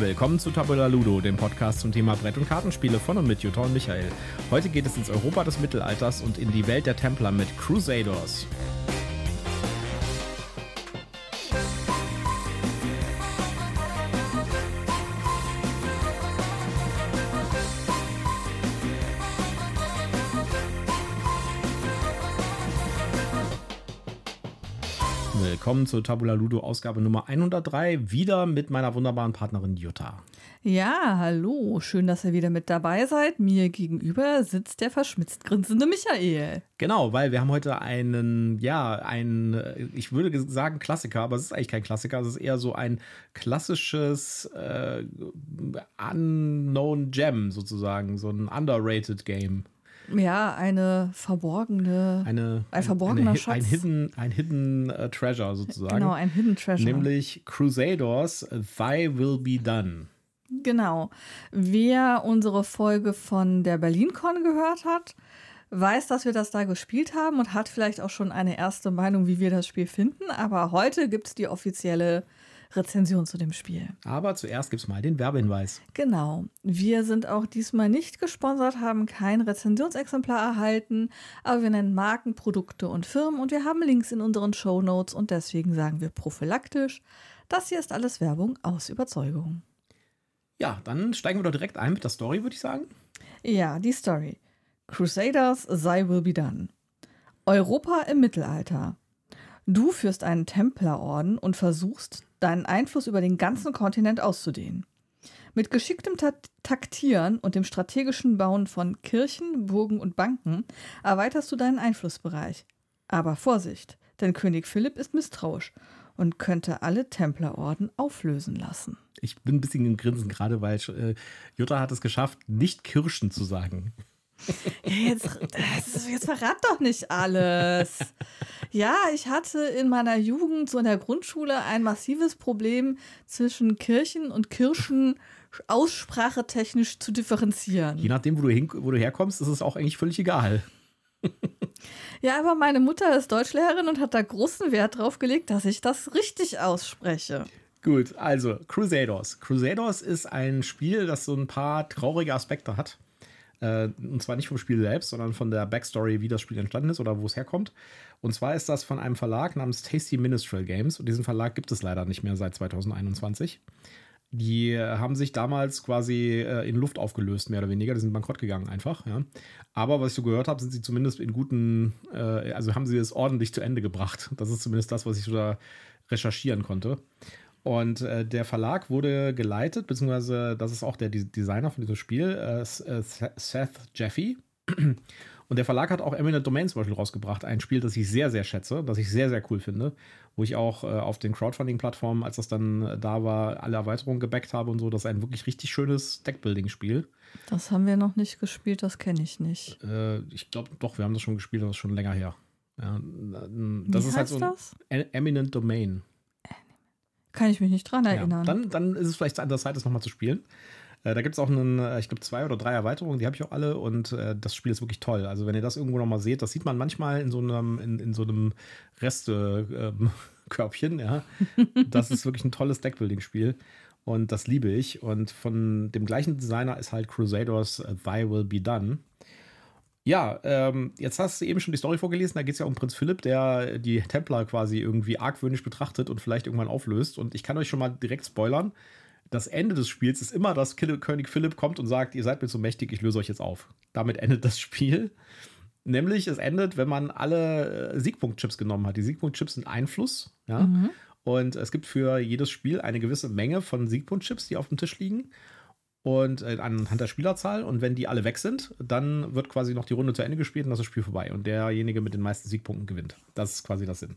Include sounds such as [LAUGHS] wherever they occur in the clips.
Willkommen zu Tabula Ludo, dem Podcast zum Thema Brett- und Kartenspiele von und mit Jutta und Michael. Heute geht es ins Europa des Mittelalters und in die Welt der Templer mit Crusaders. Willkommen zur Tabula Ludo Ausgabe Nummer 103, wieder mit meiner wunderbaren Partnerin Jutta. Ja, hallo, schön, dass ihr wieder mit dabei seid. Mir gegenüber sitzt der verschmitzt grinsende Michael. Genau, weil wir haben heute einen, ja, ein, ich würde sagen Klassiker, aber es ist eigentlich kein Klassiker, es ist eher so ein klassisches äh, Unknown Gem sozusagen, so ein underrated Game. Ja, eine verborgene, eine, ein verborgener eine, Schatz. Ein Hidden, ein hidden uh, Treasure sozusagen. Genau, ein Hidden Treasure. Nämlich Crusaders, Thy Will Be Done. Genau. Wer unsere Folge von der BerlinCon gehört hat, weiß, dass wir das da gespielt haben und hat vielleicht auch schon eine erste Meinung, wie wir das Spiel finden. Aber heute gibt es die offizielle Rezension zu dem Spiel. Aber zuerst gibt es mal den Werbehinweis. Genau. Wir sind auch diesmal nicht gesponsert, haben kein Rezensionsexemplar erhalten, aber wir nennen Marken, Produkte und Firmen und wir haben Links in unseren Show Notes und deswegen sagen wir prophylaktisch, das hier ist alles Werbung aus Überzeugung. Ja, dann steigen wir doch direkt ein mit der Story, würde ich sagen. Ja, die Story. Crusaders, Thy Will Be Done. Europa im Mittelalter. Du führst einen Templerorden und versuchst, deinen Einfluss über den ganzen Kontinent auszudehnen. Mit geschicktem Ta Taktieren und dem strategischen Bauen von Kirchen, Burgen und Banken erweiterst du deinen Einflussbereich. Aber Vorsicht, denn König Philipp ist misstrauisch und könnte alle Templerorden auflösen lassen. Ich bin ein bisschen im Grinsen gerade, weil äh, Jutta hat es geschafft, nicht Kirschen zu sagen. Jetzt, jetzt verrat doch nicht alles. Ja, ich hatte in meiner Jugend, so in der Grundschule, ein massives Problem zwischen Kirchen und Kirschen aussprachetechnisch zu differenzieren. Je nachdem, wo du, hin, wo du herkommst, ist es auch eigentlich völlig egal. Ja, aber meine Mutter ist Deutschlehrerin und hat da großen Wert drauf gelegt, dass ich das richtig ausspreche. Gut, also Crusaders. Crusaders ist ein Spiel, das so ein paar traurige Aspekte hat. Äh, und zwar nicht vom Spiel selbst, sondern von der Backstory, wie das Spiel entstanden ist oder wo es herkommt. Und zwar ist das von einem Verlag namens Tasty Minstrel Games. Und diesen Verlag gibt es leider nicht mehr seit 2021. Die haben sich damals quasi äh, in Luft aufgelöst, mehr oder weniger. Die sind bankrott gegangen einfach. Ja. Aber was ich so gehört habe, sind sie zumindest in guten, äh, also haben sie es ordentlich zu Ende gebracht. Das ist zumindest das, was ich so da recherchieren konnte. Und äh, der Verlag wurde geleitet, beziehungsweise das ist auch der Designer von diesem Spiel, äh, Seth Jeffy. Und der Verlag hat auch Eminent Domain zum Beispiel rausgebracht, ein Spiel, das ich sehr, sehr schätze, das ich sehr, sehr cool finde, wo ich auch äh, auf den Crowdfunding-Plattformen, als das dann da war, alle Erweiterungen gebackt habe und so. Das ist ein wirklich richtig schönes Deckbuilding-Spiel. Das haben wir noch nicht gespielt, das kenne ich nicht. Äh, ich glaube, doch, wir haben das schon gespielt, das ist schon länger her. Ja, das Wie ist halt so das? Eminent Domain. Kann ich mich nicht dran erinnern. Ja, dann, dann ist es vielleicht an der Zeit, das nochmal zu spielen. Äh, da gibt es auch einen, ich glaube, zwei oder drei Erweiterungen, die habe ich auch alle und äh, das Spiel ist wirklich toll. Also wenn ihr das irgendwo nochmal seht, das sieht man manchmal in so einem, in, in so einem Reste-Körbchen, [LAUGHS] ja. Das ist wirklich ein tolles Deckbuilding-Spiel. Und das liebe ich. Und von dem gleichen Designer ist halt Crusaders Thy Will Be Done. Ja, ähm, jetzt hast du eben schon die Story vorgelesen. Da geht es ja um Prinz Philipp, der die Templer quasi irgendwie argwöhnisch betrachtet und vielleicht irgendwann auflöst. Und ich kann euch schon mal direkt spoilern. Das Ende des Spiels ist immer, dass König Philipp kommt und sagt, ihr seid mir zu mächtig, ich löse euch jetzt auf. Damit endet das Spiel. Nämlich, es endet, wenn man alle äh, Siegpunktchips genommen hat. Die Siegpunktchips sind Einfluss, ja. Mhm. Und es gibt für jedes Spiel eine gewisse Menge von Siegpunktchips, die auf dem Tisch liegen und äh, anhand der Spielerzahl. Und wenn die alle weg sind, dann wird quasi noch die Runde zu Ende gespielt und das ist das Spiel vorbei. Und derjenige mit den meisten Siegpunkten gewinnt. Das ist quasi das Sinn.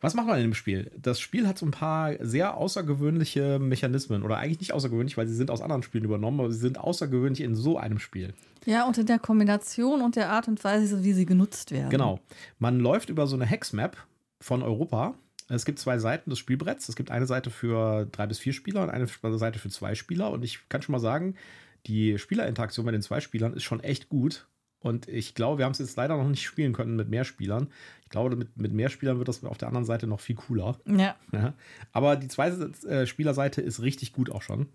Was macht man in dem Spiel? Das Spiel hat so ein paar sehr außergewöhnliche Mechanismen. Oder eigentlich nicht außergewöhnlich, weil sie sind aus anderen Spielen übernommen, aber sie sind außergewöhnlich in so einem Spiel. Ja, und in der Kombination und der Art und Weise, wie sie genutzt werden. Genau. Man läuft über so eine Hexmap von Europa es gibt zwei Seiten des Spielbretts. Es gibt eine Seite für drei bis vier Spieler und eine Seite für zwei Spieler. Und ich kann schon mal sagen, die Spielerinteraktion bei den zwei Spielern ist schon echt gut. Und ich glaube, wir haben es jetzt leider noch nicht spielen können mit mehr Spielern. Ich glaube, mit, mit mehr Spielern wird das auf der anderen Seite noch viel cooler. Ja. Ja. Aber die zweite äh, Spielerseite ist richtig gut auch schon.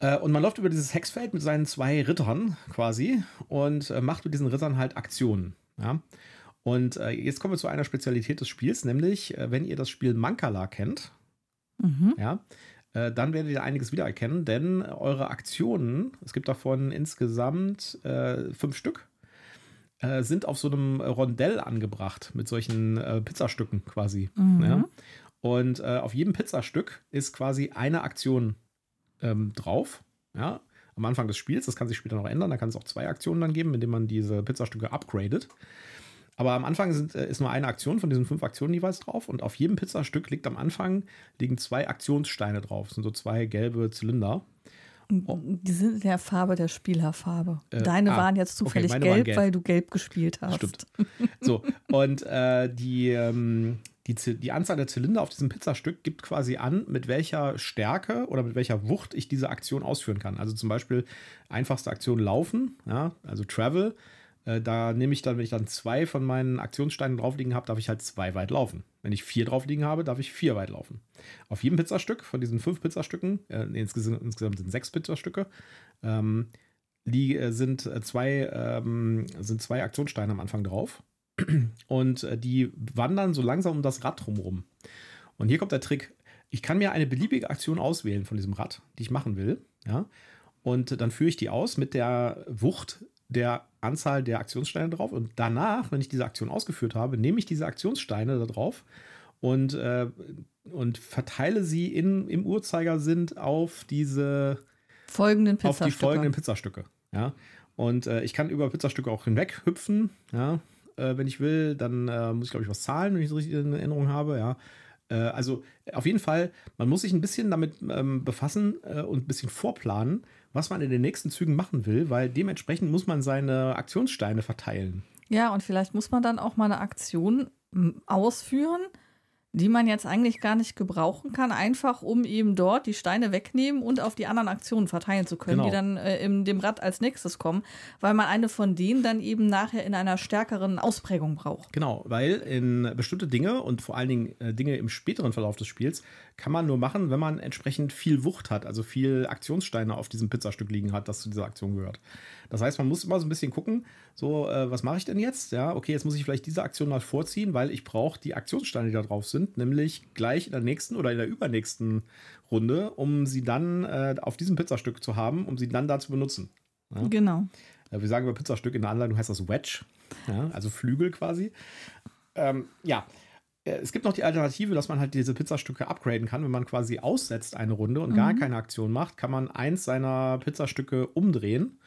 Äh, und man läuft über dieses Hexfeld mit seinen zwei Rittern quasi und äh, macht mit diesen Rittern halt Aktionen. Ja. Und äh, jetzt kommen wir zu einer Spezialität des Spiels, nämlich, äh, wenn ihr das Spiel Mankala kennt, Mhm. ja, äh, dann werdet ihr einiges wiedererkennen, denn eure Aktionen, es gibt davon insgesamt äh, fünf Stück, äh, sind auf so einem Rondell angebracht mit solchen äh, Pizzastücken quasi. Mhm. Ja? Und auf jedem Pizzastück ist quasi eine Aktion ähm, drauf. Ja? Am Anfang des Spiels, das kann sich später noch ändern, da kann es auch zwei Aktionen dann geben, indem man diese Pizzastücke upgradet. Aber am Anfang sind, äh, ist nur eine Aktion von diesen fünf Aktionen jeweils drauf und auf jedem Pizzastück liegt am Anfang liegen zwei Aktionssteine drauf. Das sind so zwei gelbeZylinder. Die sind in der Farbe der Spielerfarbe. Äh, Deine ah, waren jetzt okay, zufällig waren gelb, gelb. weil du gelb gespielt hast. Stimmt. So, und äh, die, ähm, die, die Anzahl der Zylinder auf diesem Pizzastück gibt quasi an, mit welcher Stärke oder mit welcher Wucht ich diese Aktion ausführen kann. Also zum Beispiel einfachste Aktion laufen, ja, also Travel. Äh, da nehme ich dann, wenn ich dann zwei von meinen Aktionssteinen drauf liegen habe, darf ich halt zwei weit laufen. Wenn ich vier drauf liegen habe, darf ich vier weit laufen. Auf jedem Pizzastück, von diesen fünf Pizzastücken, äh, insgesamt, insgesamt sind sechs Pizzastücke, ähm, die äh, sind äh, zwei, ähm, sind zwei Aktionssteine am Anfang drauf. [CLEARS THROAT] Und äh, die wandern so langsam um das Rad drumherum. Und hier kommt der Trick. Ich kann mir eine beliebige Aktion auswählen von diesem Rad, die ich machen will. Ja? Und dann führe ich die aus mit der Wucht der Anzahl der Aktionssteine drauf. Und danach, wenn ich diese Aktion ausgeführt habe, nehme ich diese Aktionssteine da drauf und, äh, und verteile sie in, im Uhrzeigersinn auf diese Folgenden auf die Pizzastücke. folgenden Pizzastücke. Ja. Und äh, ich kann über Pizzastücke auch hinweg hüpfen, ja. Äh, wenn ich will, dann äh, muss ich, glaube ich, was zahlen, wenn ich es richtig in Erinnerung habe, ja. Äh, also auf jeden Fall, man muss sich ein bisschen damit ähm, befassen äh, und ein bisschen vorplanen, was man in den nächsten Zügen machen will, weil dementsprechend muss man seine Aktionssteine verteilen. Ja, und vielleicht muss man dann auch mal eine Aktion m, ausführen, die man jetzt eigentlich gar nicht gebrauchen kann, einfach um eben dort die Steine wegnehmen und auf die anderen Aktionen verteilen zu können, Genau. die dann äh, in dem Rad als nächstes kommen, weil man eine von denen dann eben nachher in einer stärkeren Ausprägung braucht. Genau, weil in bestimmte Dinge und vor allen Dingen äh, Dinge im späteren Verlauf des Spiels kann man nur machen, wenn man entsprechend viel Wucht hat, also viel Aktionssteine auf diesem Pizzastück liegen hat, das zu dieser Aktion gehört. Das heißt, man muss immer so ein bisschen gucken, so, äh, was mache ich denn jetzt? Ja, okay, jetzt muss ich vielleicht diese Aktion mal vorziehen, weil ich brauche die Aktionssteine, die da drauf sind, nämlich gleich in der nächsten oder in der übernächsten Runde, um sie dann äh, auf diesem Pizzastück zu haben, um sie dann da zu benutzen. Ja? Genau. Äh, Wir sagen über Pizzastück, in der Anleitung heißt das Wedge, ja, also Flügel quasi. Ähm, ja, es gibt noch die Alternative, dass man halt diese Pizzastücke upgraden kann. Wenn man quasi aussetzt eine Runde und gar keine Aktion macht, kann man eins seiner Pizzastücke umdrehen.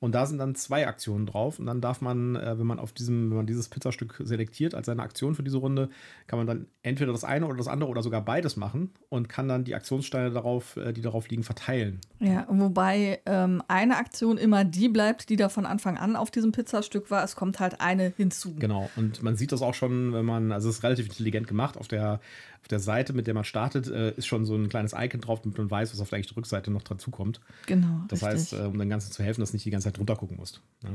Und da sind dann zwei Aktionen drauf. Und dann darf man, äh, wenn man auf diesem, wenn man dieses Pizzastück selektiert als seine Aktion für diese Runde, kann man dann entweder das eine oder das andere oder sogar beides machen und kann dann die Aktionssteine darauf, äh, die darauf liegen, verteilen. Ja, wobei ähm, eine Aktion immer die bleibt, die da von Anfang an auf diesem Pizzastück war. Es kommt halt eine hinzu. Genau, und man sieht das auch schon, wenn man, also es ist relativ intelligent gemacht. Auf der, auf der Seite, mit der man startet, äh, ist schon so ein kleines Icon drauf, damit man weiß, was auf der, eigentlich Rückseite noch dazu kommt. Genau. Das richtig. heißt, äh, um dem Ganzen zu helfen, dass du nicht die ganze Zeit drunter gucken musst. Ja.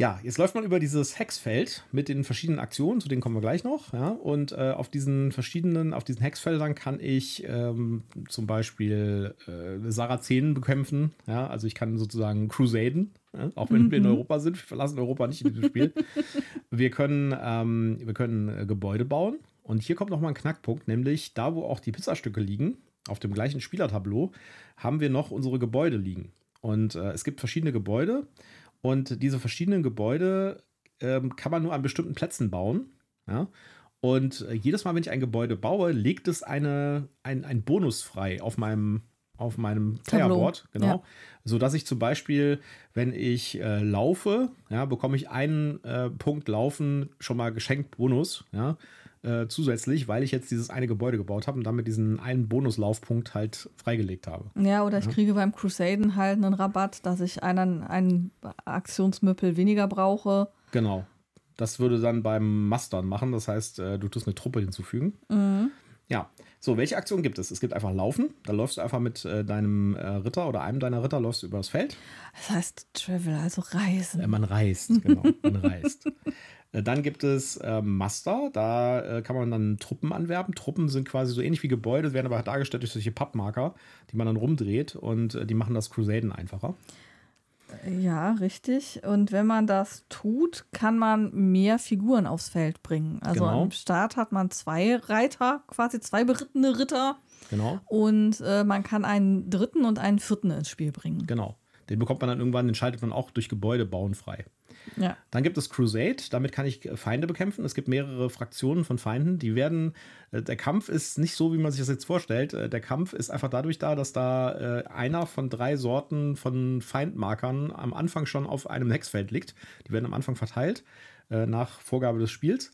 Ja, jetzt läuft man über dieses Hexfeld mit den verschiedenen Aktionen, zu denen kommen wir gleich noch. Ja, und äh, auf diesen verschiedenen, auf diesen Hexfeldern kann ich ähm, zum Beispiel äh, Sarazenen bekämpfen. Ja, also ich kann sozusagen Crusaden, ja, auch wenn wir in Europa sind. Wir verlassen Europa nicht in diesem Spiel. [LAUGHS] wir können, ähm, wir können äh, Gebäude bauen. Und hier kommt nochmal ein Knackpunkt, nämlich da, wo auch die Pizzastücke liegen, auf dem gleichen Spielertableau, haben wir noch unsere Gebäude liegen. Und äh, es gibt verschiedene Gebäude. Und diese verschiedenen Gebäude ähm, kann man nur an bestimmten Plätzen bauen. Ja? Und äh, jedes Mal, wenn ich ein Gebäude baue, legt es eine, ein, ein Bonus frei auf meinem, auf meinem. Playerboard. Genau. Ja. So dass ich zum Beispiel, wenn ich äh, laufe, ja, bekomme ich einen äh, Punkt Laufen schon mal geschenkt Bonus. Ja? Äh, zusätzlich, weil ich jetzt dieses eine Gebäude gebaut habe und damit diesen einen Bonuslaufpunkt halt freigelegt habe. Ja, oder ich kriege beim Crusaden halt einen Rabatt, dass ich einen, einen Aktionsmöppel weniger brauche. Genau. Das würde dann beim Mastern machen. Das heißt, äh, du tust eine Truppe hinzufügen. Ja, so, welche Aktionen gibt es? Es gibt einfach Laufen. Da läufst du einfach mit äh, deinem äh, Ritter oder einem deiner Ritter läufst du übers Feld. Das heißt Travel, also Reisen. Äh, man reist, genau, man reist. [LAUGHS] Äh, dann gibt es ähm, Master, da äh, kann man dann Truppen anwerben. Truppen sind quasi so ähnlich wie Gebäude, werden aber dargestellt durch solche Pappmarker, die man dann rumdreht und äh, die machen das Crusaden einfacher. Ja, richtig. Und wenn man das tut, kann man mehr Figuren aufs Feld bringen. Also Genau. am Start hat man zwei Reiter, quasi zwei berittene Ritter. Genau, Und äh, man kann einen dritten und einen vierten ins Spiel bringen. genau. Den bekommt man dann irgendwann, den schaltet man auch durch Gebäude bauen frei. Ja. Dann gibt es Crusade, damit kann ich äh, Feinde bekämpfen. Es gibt mehrere Fraktionen von Feinden, die werden, äh, der Kampf ist nicht so, wie man sich das jetzt vorstellt. Äh, Der Kampf ist einfach dadurch da, dass da einer von drei Sorten von Feindmarkern am Anfang schon auf einem Hexfeld liegt. Die werden am Anfang verteilt, nach Vorgabe des Spiels.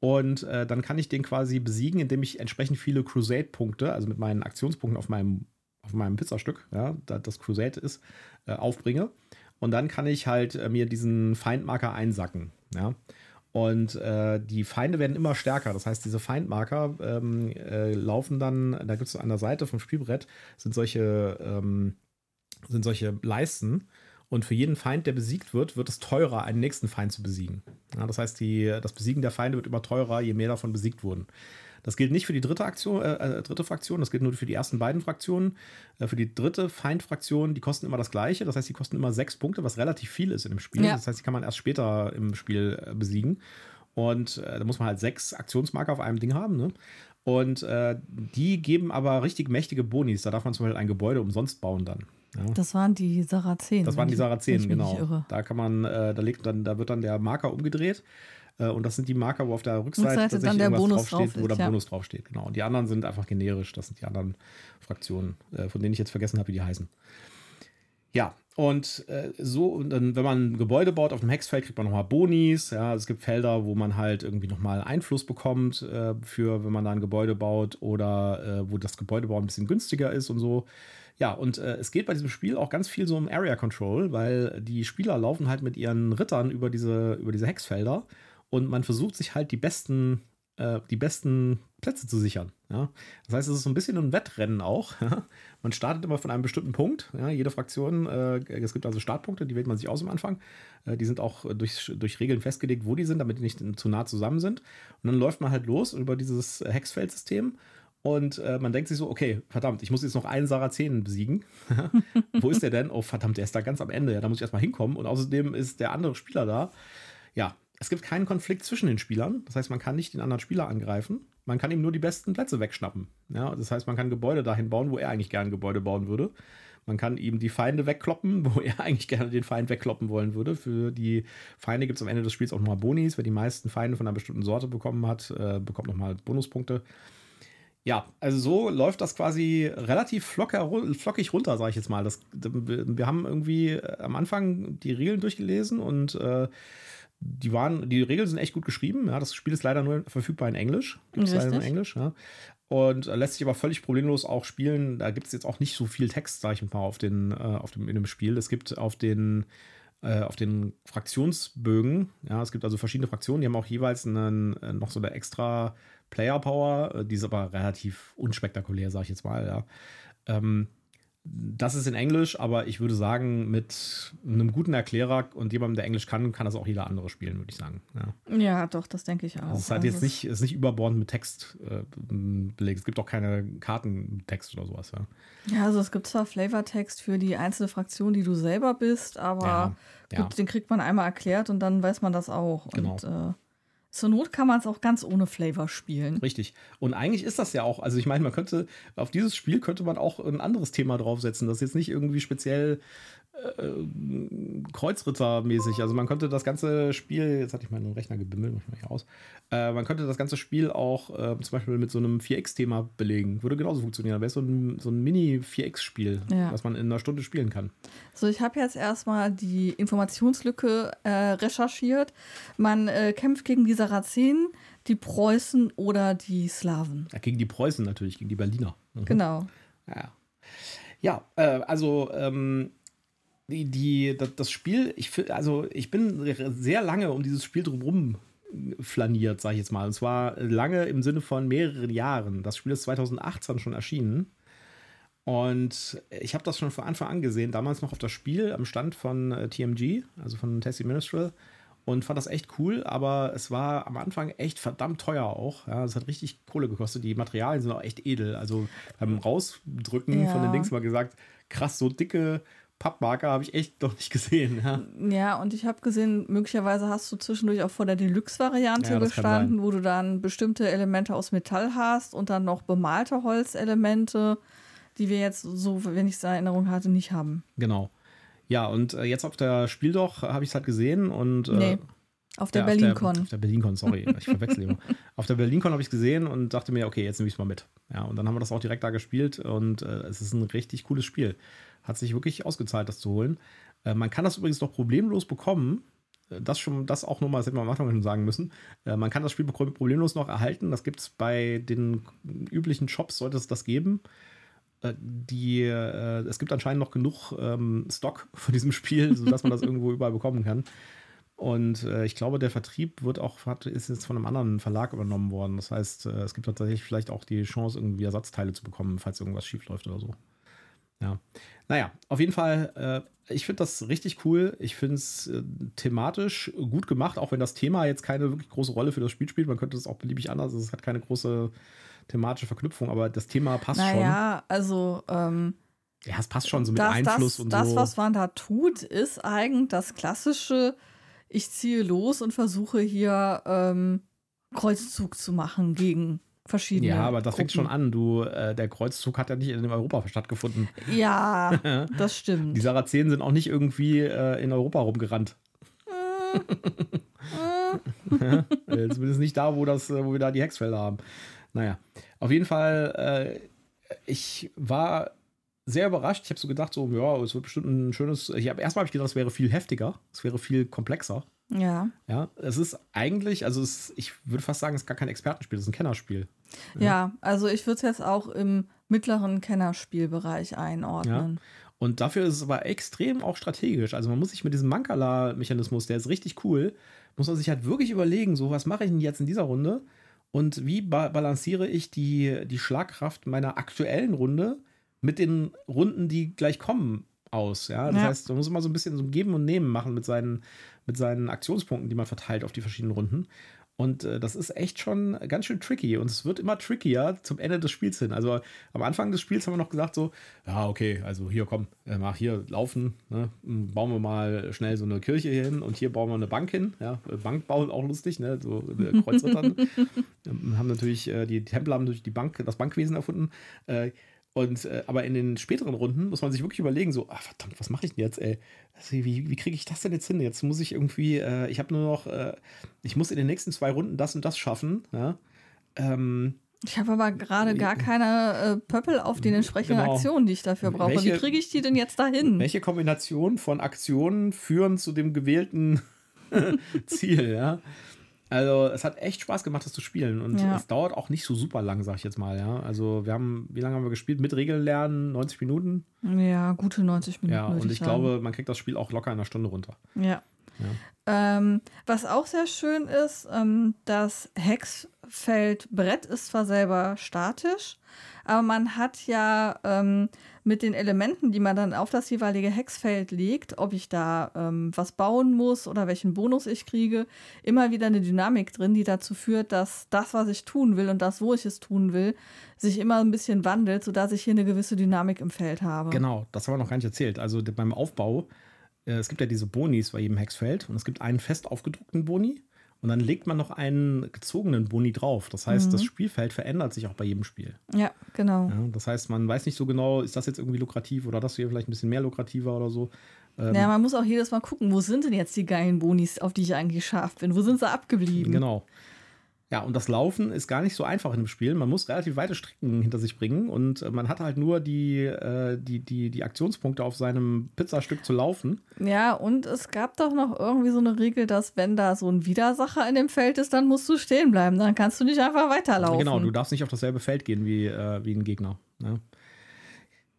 Und äh, dann kann ich den quasi besiegen, indem ich entsprechend viele Crusade-Punkte, also mit meinen Aktionspunkten auf meinem, auf meinem Pizzastück, ja, da das Crusade ist, äh, aufbringe. Und dann kann ich halt äh, mir diesen Feindmarker einsacken. Ja. Und äh, die Feinde werden immer stärker. Das heißt, diese Feindmarker ähm, äh, laufen dann, da gibt es an der Seite vom Spielbrett, sind solche, ähm, sind solche Leisten. Und für jeden Feind, der besiegt wird, wird es teurer, einen nächsten Feind zu besiegen. Ja, das heißt, die, das Besiegen der Feinde wird immer teurer, je mehr davon besiegt wurden. Das gilt nicht für die dritte, Aktion, äh, äh, dritte Fraktion, das gilt nur für die ersten beiden Fraktionen. Äh, für die dritte Feindfraktion, die kosten immer das gleiche. Das heißt, die kosten immer sechs Punkte, was relativ viel ist in dem Spiel. Ja. Das heißt, die kann man erst später im Spiel äh, besiegen. Und äh, da muss man halt sechs Aktionsmarker auf einem Ding haben. Ne? Und äh, die geben aber richtig mächtige Bonis. Da darf man zum Beispiel ein Gebäude umsonst bauen dann. Ja. Das waren die Sarazenen. Das waren die Sarazenen, genau. Da kann man, äh, da legt dann, da wird dann der Marker umgedreht. Äh, und das sind die Marker, wo auf der Rückseite, Rückseite tatsächlich dann der irgendwas Bonus draufsteht, drauf wo der ist, ja. Bonus draufsteht. Genau. Und die anderen sind einfach generisch. Das sind die anderen Fraktionen, äh, von denen ich jetzt vergessen habe, wie die heißen. Ja, und äh, so, und dann, wenn man ein Gebäude baut auf dem Hexfeld, kriegt man nochmal Bonis. Ja, es gibt Felder, wo man halt irgendwie nochmal Einfluss bekommt, äh, für, wenn man da ein Gebäude baut oder äh, wo das Gebäudebau ein bisschen günstiger ist und so. Ja, und äh, es geht bei diesem Spiel auch ganz viel so um Area Control, weil die Spieler laufen halt mit ihren Rittern über diese, über diese Hexfelder und man versucht sich halt die besten, äh, die besten Plätze zu sichern. Ja? Das heißt, es ist so ein bisschen ein Wettrennen auch. [LAUGHS] man startet immer von einem bestimmten Punkt. Ja? Jede Fraktion, äh, es gibt also Startpunkte, die wählt man sich aus am Anfang. Äh, die sind auch durch, durch Regeln festgelegt, wo die sind, damit die nicht zu nah zusammen sind. Und dann läuft man halt los über dieses Hexfeldsystem. Und äh, man denkt sich so, okay, verdammt, ich muss jetzt noch einen Sarazenen besiegen. [LAUGHS] Wo ist der denn? Oh, verdammt, der ist da ganz am Ende. Ja, da muss ich erstmal hinkommen. Und außerdem ist der andere Spieler da. Ja, es gibt keinen Konflikt zwischen den Spielern. Das heißt, man kann nicht den anderen Spieler angreifen. Man kann ihm nur die besten Plätze wegschnappen. Ja, das heißt, man kann Gebäude dahin bauen, wo er eigentlich gerne Gebäude bauen würde. Man kann ihm die Feinde wegkloppen, [LAUGHS] wo er eigentlich gerne den Feind wegkloppen wollen würde. Für die Feinde gibt es am Ende des Spiels auch nochmal Bonis. Wer die meisten Feinde von einer bestimmten Sorte bekommen hat, äh, bekommt nochmal Bonuspunkte. Ja, also so läuft das quasi relativ flocker, flockig runter, sage ich jetzt mal. Das, wir haben irgendwie äh, am Anfang die Regeln durchgelesen und äh, die waren, die Regeln sind echt gut geschrieben. Ja, das Spiel ist leider nur verfügbar in Englisch. Gibt es leider nur in. Englisch, ja. Und äh, lässt sich aber völlig problemlos auch spielen. Da gibt es jetzt auch nicht so viel Text, sage ich mal, auf den, äh, auf dem, in dem Spiel. Es gibt auf den äh, auf den Fraktionsbögen. Ja, es gibt also verschiedene Fraktionen, die haben auch jeweils einen, noch so eine extra Player Power, die ist aber relativ unspektakulär, sage ich jetzt mal. Ja. Ähm, das ist in Englisch, aber ich würde sagen, mit einem guten Erklärer und jemandem, der Englisch kann, kann das auch jeder andere spielen, würde ich sagen. Ja. Ja, doch, das denke ich auch. Also es ist halt Also jetzt nicht, ist nicht überbordend mit Text äh, belegt. Es gibt auch keine Karten mit Text oder sowas. Ja. Ja, also es gibt zwar Flavortext für die einzelne Fraktion, die du selber bist, aber ja. gut, den kriegt man einmal erklärt und dann weiß man das auch. Genau. Und äh, zur Not kann man es auch ganz ohne Flavor spielen. Richtig. Und eigentlich ist das ja auch, also ich meine, man könnte, auf dieses Spiel könnte man auch ein anderes Thema draufsetzen, das jetzt nicht irgendwie speziell Kreuzritter-mäßig. Also man könnte das ganze Spiel, jetzt hatte ich meinen Rechner gebimmelt, mach ich mal hier aus. Äh, man könnte das ganze Spiel auch äh, zum Beispiel mit so einem 4X-Thema belegen. Würde genauso funktionieren. Wäre so ein, so ein Mini-4X-Spiel, Ja. was man in einer Stunde spielen kann. So, ich habe jetzt erstmal die Informationslücke äh, recherchiert. Man äh, kämpft gegen die Sarazenen, die Preußen oder die Slawen. Ja, gegen die Preußen natürlich, gegen die Berliner. Mhm. Genau. Ja, ja äh, also ähm, die, die, das, Spiel, ich, also ich bin sehr lange um dieses Spiel drumherum flaniert, sage ich jetzt mal. Und zwar lange im Sinne von mehreren Jahren. Das Spiel ist 2018 schon erschienen. Und ich habe das schon von Anfang an gesehen, damals noch auf das Spiel am Stand von äh, TMG, also von Tessie Ministral. Und fand das echt cool, aber es war am Anfang echt verdammt teuer auch. Ja, es hat richtig Kohle gekostet. Die Materialien sind auch echt edel. Also beim Rausdrücken Ja. von den Dings mal gesagt, krass, so dicke Pappmarker habe ich echt [LAUGHS] noch nicht gesehen. Ja. Ja, und ich habe gesehen, möglicherweise hast du zwischendurch auch vor der Deluxe-Variante Ja, gestanden, wo du dann bestimmte Elemente aus Metall hast und dann noch bemalte Holzelemente, die wir jetzt, so wenn ich es in Erinnerung hatte, nicht haben. Genau. Ja, und äh, jetzt auf der Spieldoch habe ich es halt gesehen und. Äh, Nee, auf der ja, BerlinCon. Auf der, BerlinCon, sorry, [LAUGHS] ich verwechsel immer. Auf der BerlinCon habe ich es gesehen und dachte mir, okay, jetzt nehme ich es mal mit. Ja, und dann haben wir das auch direkt da gespielt und äh, es ist ein richtig cooles Spiel. Hat sich wirklich ausgezahlt, das zu holen. Äh, man kann das übrigens noch problemlos bekommen. Äh, Das schon, das auch nochmal, das hätten wir am Anfang schon sagen müssen. Äh, man kann das Spiel problemlos noch erhalten. Das gibt es bei den üblichen Shops, sollte es das geben. Äh, Die, äh, es gibt anscheinend noch genug ähm, Stock [LAUGHS] von diesem Spiel, sodass man das irgendwo überall bekommen kann. Und äh, ich glaube, der Vertrieb wird auch, hat, ist jetzt von einem anderen Verlag übernommen worden. Das heißt, äh, es gibt tatsächlich vielleicht auch die Chance, irgendwie Ersatzteile zu bekommen, falls irgendwas schief läuft oder so. Ja. Naja, auf jeden Fall, äh, ich finde das richtig cool. Ich finde es äh, thematisch gut gemacht, auch wenn das Thema jetzt keine wirklich große Rolle für das Spiel spielt. Man könnte es auch beliebig anders, es hat keine große thematische Verknüpfung, aber das Thema passt Naja, also ähm, schon. Ja, es passt schon so mit das, Einfluss das, und das, so. was man da tut, ist eigentlich das klassische, ich ziehe los und versuche hier ähm, Kreuzzug zu machen gegen verschiedene ja, aber das fängt schon Gruppen. an. Du, äh, der Kreuzzug hat ja nicht in Europa stattgefunden. Ja, [LAUGHS] das stimmt. Die Sarazenen sind auch nicht irgendwie äh, in Europa rumgerannt. [LAUGHS] [LAUGHS] ja, zumindest nicht da, wo, das, äh, wo wir da die Hexfelder haben. Naja, auf jeden Fall, äh, ich war sehr überrascht. Ich habe so gedacht, so, ja, es wird bestimmt ein schönes. Ich hab, erstmal habe ich gedacht, es wäre viel heftiger, es wäre viel komplexer. ja. Ja, es ist eigentlich, also es, ich würde fast sagen, es ist gar kein Expertenspiel, es ist ein Kennerspiel. Ja, also ich würde es jetzt auch im mittleren Kennerspielbereich einordnen. Und dafür ist es aber extrem auch strategisch. Also man muss sich mit diesem Mankala-Mechanismus, der ist richtig cool, muss man sich halt wirklich überlegen, so was mache ich denn jetzt in dieser Runde und wie ba balanciere ich die, die Schlagkraft meiner aktuellen Runde mit den Runden, die gleich kommen, aus. Ja, das Ja. heißt, man muss immer so ein bisschen so ein Geben und Nehmen machen mit seinen, mit seinen Aktionspunkten, die man verteilt auf die verschiedenen Runden. Und äh, das ist echt schon ganz schön tricky. Und es wird immer trickier zum Ende des Spiels hin. Also am Anfang des Spiels haben wir noch gesagt, so, ja, okay, also hier komm, äh, mach hier laufen, ne? m, bauen wir mal schnell so eine Kirche hier hin und hier bauen wir eine Bank hin. Ja, äh, Bankbau ist auch lustig, ne? So äh, Kreuzrittern. [LAUGHS] Haben natürlich, äh, die Templer haben natürlich die Bank, das Bankwesen erfunden. Äh, und äh, aber in den späteren Runden muss man sich wirklich überlegen, so, ah, verdammt, was mache ich denn jetzt, ey? Also, wie wie kriege ich das denn jetzt hin? Jetzt muss ich irgendwie, äh, ich habe nur noch, äh, ich muss in den nächsten zwei Runden das und das schaffen. Ja? Ähm, Ich habe aber gerade gar keine äh, Pöppel auf den entsprechenden Genau. Aktionen, die ich dafür brauche. Wie Welche- kriege ich die denn jetzt dahin? welche Kombination von Aktionen führen zu dem gewählten [LAUGHS] Ziel, ja? Also, es hat echt Spaß gemacht, das zu spielen. Und Ja. es dauert auch nicht so super lang, sag ich jetzt mal, ja. Also, wir haben, wie lange haben wir gespielt? Mit Regeln lernen? 90 Minuten? Ja, gute 90 Minuten. Ja, und ich sagen. glaube, man kriegt das Spiel auch locker in einer Stunde runter. Ja. Ähm, was auch sehr schön ist, ähm, das Hexfeldbrett ist zwar selber statisch, aber man hat ja ähm, mit den Elementen, die man dann auf das jeweilige Hexfeld legt, ob ich da ähm, was bauen muss oder welchen Bonus ich kriege, immer wieder eine Dynamik drin, die dazu führt, dass das, was ich tun will und das, wo ich es tun will, sich immer ein bisschen wandelt, sodass ich hier eine gewisse Dynamik im Feld habe. Genau, das haben wir noch gar nicht erzählt. Also beim Aufbau, es gibt ja diese Bonis bei jedem Hexfeld und es gibt einen fest aufgedruckten Boni und dann legt man noch einen gezogenen Boni drauf. Das heißt, das Spielfeld verändert sich auch bei jedem Spiel. Ja, genau. Ja, das heißt, man weiß nicht so genau, ist das jetzt irgendwie lukrativ oder das hier vielleicht ein bisschen mehr lukrativer oder so. Ähm, Ja, man muss auch jedes Mal gucken, wo sind denn jetzt die geilen Bonis, auf die ich eigentlich scharf bin? Wo sind sie abgeblieben? Genau. Ja, und das Laufen ist gar nicht so einfach in dem Spiel. Man muss relativ weite Strecken hinter sich bringen und äh, man hat halt nur die, äh, die, die, die Aktionspunkte auf seinem Pizzastück zu laufen. Ja, und es gab doch noch irgendwie so eine Regel, dass wenn da so ein Widersacher in dem Feld ist, dann musst du stehen bleiben. Dann kannst du nicht einfach weiterlaufen. Genau, du darfst nicht auf dasselbe Feld gehen wie, äh, wie ein Gegner. Ne?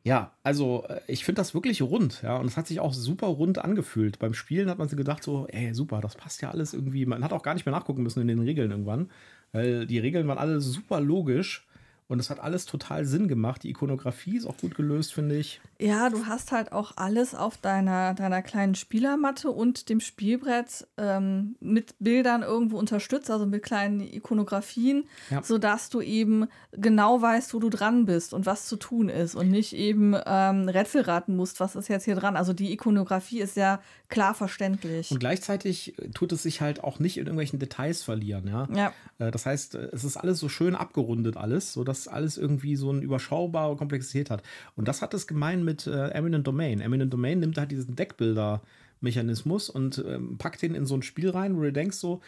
Ja, also äh, ich finde das wirklich rund, ja, und es hat sich auch super rund angefühlt. Beim Spielen hat man sich gedacht, so, ey, super, das passt ja alles irgendwie. Man hat auch gar nicht mehr nachgucken müssen in den Regeln irgendwann, weil die Regeln waren alle super logisch und es hat alles total Sinn gemacht. Die Ikonografie ist auch gut gelöst, finde ich. Ja, du hast halt auch alles auf deiner, deiner kleinen Spielermatte und dem Spielbrett ähm, mit Bildern irgendwo unterstützt, also mit kleinen Ikonografien, ja. sodass du eben genau weißt, wo du dran bist und was zu tun ist und nicht eben ähm, Rätsel raten musst, was ist jetzt hier dran. Also die Ikonografie ist ja klar verständlich. Und gleichzeitig tut es sich halt auch nicht in irgendwelchen Details verlieren, ja. ja. Äh, das heißt, es ist alles so schön abgerundet alles, sodass das alles irgendwie so eine überschaubare Komplexität hat. Und das hat es gemein mit äh, Eminent Domain. Eminent Domain nimmt halt diesen Deckbilder-Mechanismus und ähm, packt den in so ein Spiel rein, wo du denkst so,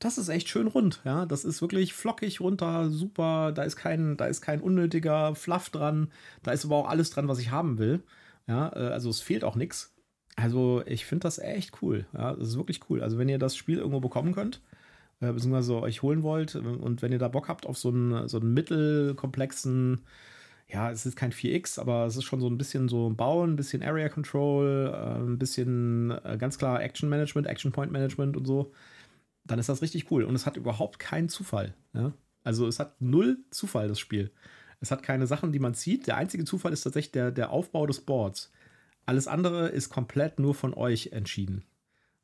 das ist echt schön rund, ja. Das ist wirklich flockig runter, super. Da ist kein, da ist kein unnötiger Fluff dran. Da ist aber auch alles dran, was ich haben will. Ja, äh, also es fehlt auch nichts. Also ich finde das echt cool. Ja, das ist wirklich cool. Also wenn ihr das Spiel irgendwo bekommen könnt, äh, beziehungsweise euch holen wollt. Und wenn ihr da Bock habt auf so einen, so einen mittelkomplexen, ja, es ist kein 4X, aber es ist schon so ein bisschen so Bauen, ein bisschen Area Control, äh, ein bisschen äh, ganz klar Action Management, Action Point Management und so, dann ist das richtig cool. Und es hat überhaupt keinen Zufall. Ja? Also es hat null Zufall, das Spiel. Es hat keine Sachen, die man zieht. Der einzige Zufall ist tatsächlich der, der Aufbau des Boards. Alles andere ist komplett nur von euch entschieden.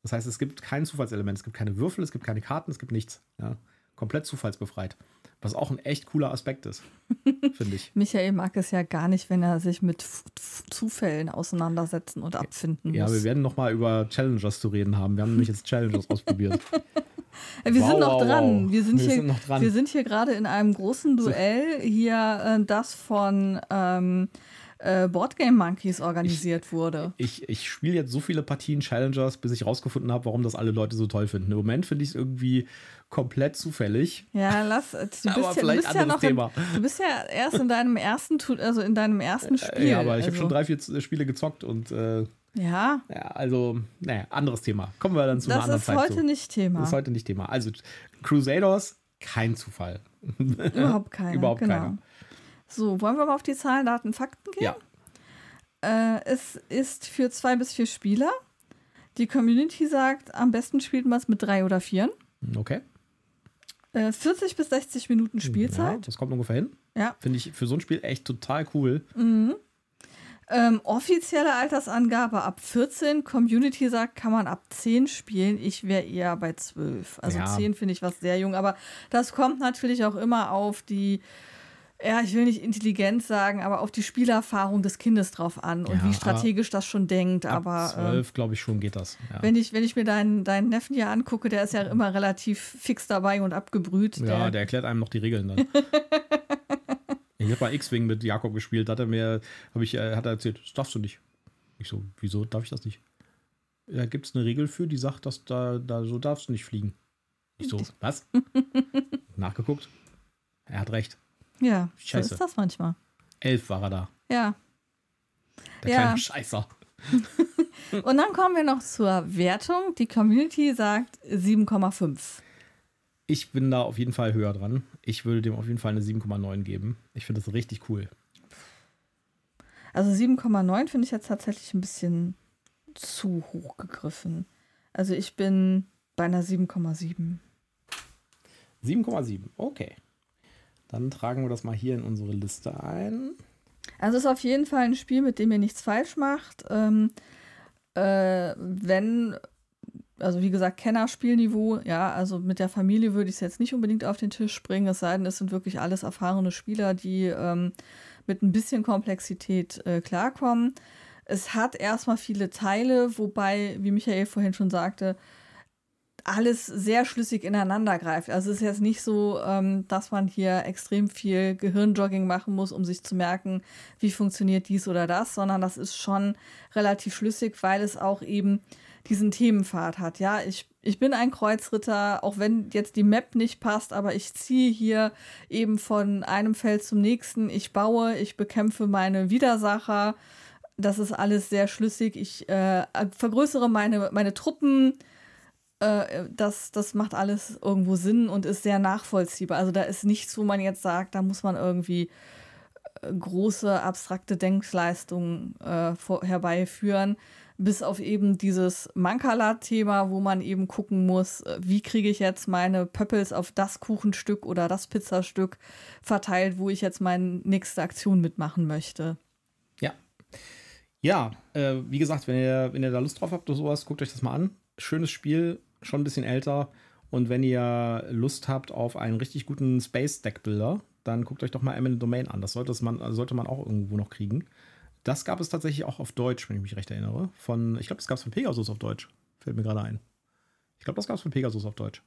Das heißt, es gibt kein Zufallselement, es gibt keine Würfel, es gibt keine Karten, es gibt nichts. Ja? Komplett zufallsbefreit. Was auch ein echt cooler Aspekt ist, [LAUGHS] finde ich. Michael mag es ja gar nicht, wenn er sich mit Zufällen auseinandersetzen und abfinden muss. Ja, wir werden noch mal über Challengers zu reden haben. Wir haben nämlich jetzt Challengers ausprobiert. [LAUGHS] Wir wow, sind noch dran. Wow. Wir, sind, wir hier, sind noch dran. Wir sind hier gerade in einem großen Duell. Hier äh, das von ähm, äh, Boardgame Monkeys organisiert ich, wurde. Ich, ich spiele jetzt so viele Partien Challengers, bis ich rausgefunden habe, warum das alle Leute so toll finden. Im Moment finde ich es irgendwie komplett zufällig. Ja, lass. Du bist, [LAUGHS] aber ja, vielleicht du bist ja noch Thema. In, du bist ja erst in deinem ersten, also in deinem ersten äh, Spiel. Ja, aber ich also. habe schon drei, vier Spiele gezockt und äh, ja. ja. Also, naja, anderes Thema. Kommen wir dann zu das einer anderen Zeit. Das ist heute zu. nicht Thema. Das ist heute nicht Thema. Also, Crusaders, kein Zufall. Überhaupt keiner. [LAUGHS] Überhaupt genau. keiner. So, wollen wir mal auf die Zahlen, Daten, Fakten gehen? Ja. Äh, es ist für zwei bis vier Spieler. Die Community sagt, am besten spielt man es mit drei oder vier. Okay. Äh, 40 bis 60 Minuten Spielzeit. Ja, das kommt ungefähr hin. Ja. Finde ich für so ein Spiel echt total cool. Mhm. Ähm, offizielle Altersangabe ab 14. Community sagt, kann man ab 10 spielen. Ich wäre eher bei 12. Also ja. 10 finde ich was sehr jung. Aber das kommt natürlich auch immer auf die ja, ich will nicht intelligent sagen, aber auf die Spielerfahrung des Kindes drauf an und ja, wie strategisch das schon denkt. Ab aber zwölf, ähm, glaube ich, schon geht das. Ja. Wenn, ich, wenn ich mir deinen, deinen Neffen hier angucke, der ist ja immer relativ fix dabei und abgebrüht. Ja, der, der erklärt einem noch die Regeln dann. [LAUGHS] ich habe mal X-Wing mit Jakob gespielt, hat er mir, habe ich, äh, hat er erzählt, das darfst du nicht. Ich so, wieso darf ich das nicht? Da gibt es eine Regel für, die sagt, dass da, da so darfst du nicht fliegen. Ich so, was? [LAUGHS] Nachgeguckt. Er hat recht. Ja, Scheiße. so ist das manchmal. Elf war er da. Ja. Der ja. kleine Scheißer. [LAUGHS] Und dann kommen wir noch zur Wertung. Die Community sagt 7,5. Ich bin da auf jeden Fall höher dran. Ich würde dem auf jeden Fall eine 7,9 geben. Ich finde das richtig cool. Also 7,9 finde ich jetzt tatsächlich ein bisschen zu hoch gegriffen. Also ich bin bei einer 7,7. 7,7, okay. Dann tragen wir das mal hier in unsere Liste ein. Also es ist auf jeden Fall ein Spiel, mit dem ihr nichts falsch macht. Ähm, äh, wenn, also wie gesagt, Kennerspielniveau, ja, also mit der Familie würde ich es jetzt nicht unbedingt auf den Tisch bringen, es sei denn, es sind wirklich alles erfahrene Spieler, die ähm, mit ein bisschen Komplexität äh, klarkommen. Es hat erstmal viele Teile, wobei, wie Michael vorhin schon sagte, alles sehr schlüssig ineinander greift. Also es ist jetzt nicht so, ähm, dass man hier extrem viel Gehirnjogging machen muss, um sich zu merken, wie funktioniert dies oder das, sondern das ist schon relativ schlüssig, weil es auch eben diesen Themenpfad hat. Ja, ich, ich bin ein Kreuzritter, auch wenn jetzt die Map nicht passt, aber ich ziehe hier eben von einem Feld zum nächsten. Ich baue, ich bekämpfe meine Widersacher. Das ist alles sehr schlüssig. Ich äh, vergrößere meine, meine Truppen äh, das, das macht alles irgendwo Sinn und ist sehr nachvollziehbar. Also da ist nichts, wo man jetzt sagt, da muss man irgendwie äh, große abstrakte Denkleistungen äh, herbeiführen, bis auf eben dieses Mankala-Thema, wo man eben gucken muss, äh, wie kriege ich jetzt meine Pöppels auf das Kuchenstück oder das Pizzastück verteilt, wo ich jetzt meine nächste Aktion mitmachen möchte. Ja. Ja, äh, wie gesagt, wenn ihr, wenn ihr da Lust drauf habt oder sowas, guckt euch das mal an. Schönes Spiel, schon ein bisschen älter. Und wenn ihr Lust habt auf einen richtig guten Space Deck Builder, dann guckt euch doch mal Eminent Domain an. Das sollte man, sollte man auch irgendwo noch kriegen. Das gab es tatsächlich auch auf Deutsch, wenn ich mich recht erinnere. Von, ich glaube, das gab es von Pegasus auf Deutsch. Fällt mir gerade ein. Ich glaube, das gab es von Pegasus auf Deutsch.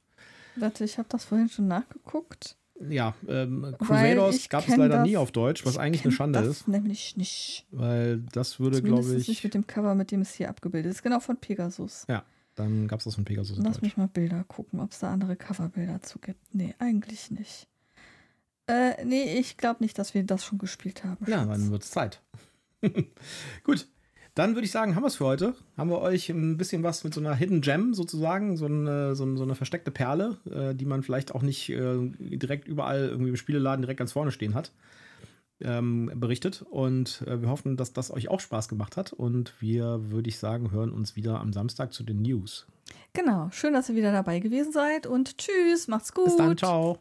Warte, ich habe das vorhin schon nachgeguckt. Ja, ähm, Crusaders gab es leider das, nie auf Deutsch, was eigentlich eine Schande das ist. Nämlich nicht. Weil das würde, glaube ich. nicht mit dem Cover, mit dem es hier abgebildet ist. Genau von Pegasus. Ja, dann gab es das von Pegasus. Lass Deutsch. mich mal Bilder gucken, ob es da andere Coverbilder zu gibt. Nee, eigentlich nicht. Äh, nee, ich glaube nicht, dass wir das schon gespielt haben. Ja, dann wird es Zeit. [LAUGHS] Gut, dann würde ich sagen, haben wir es für heute. Haben wir euch ein bisschen was mit so einer Hidden Gem sozusagen, so eine, so eine versteckte Perle, äh, die man vielleicht auch nicht äh, direkt überall irgendwie im Spieleladen direkt ganz vorne stehen hat, ähm, berichtet. Und äh, wir hoffen, dass das euch auch Spaß gemacht hat. Und wir, würde ich sagen, hören uns wieder am Samstag zu den News. Genau, schön, dass ihr wieder dabei gewesen seid und tschüss, macht's gut. Bis dann, ciao.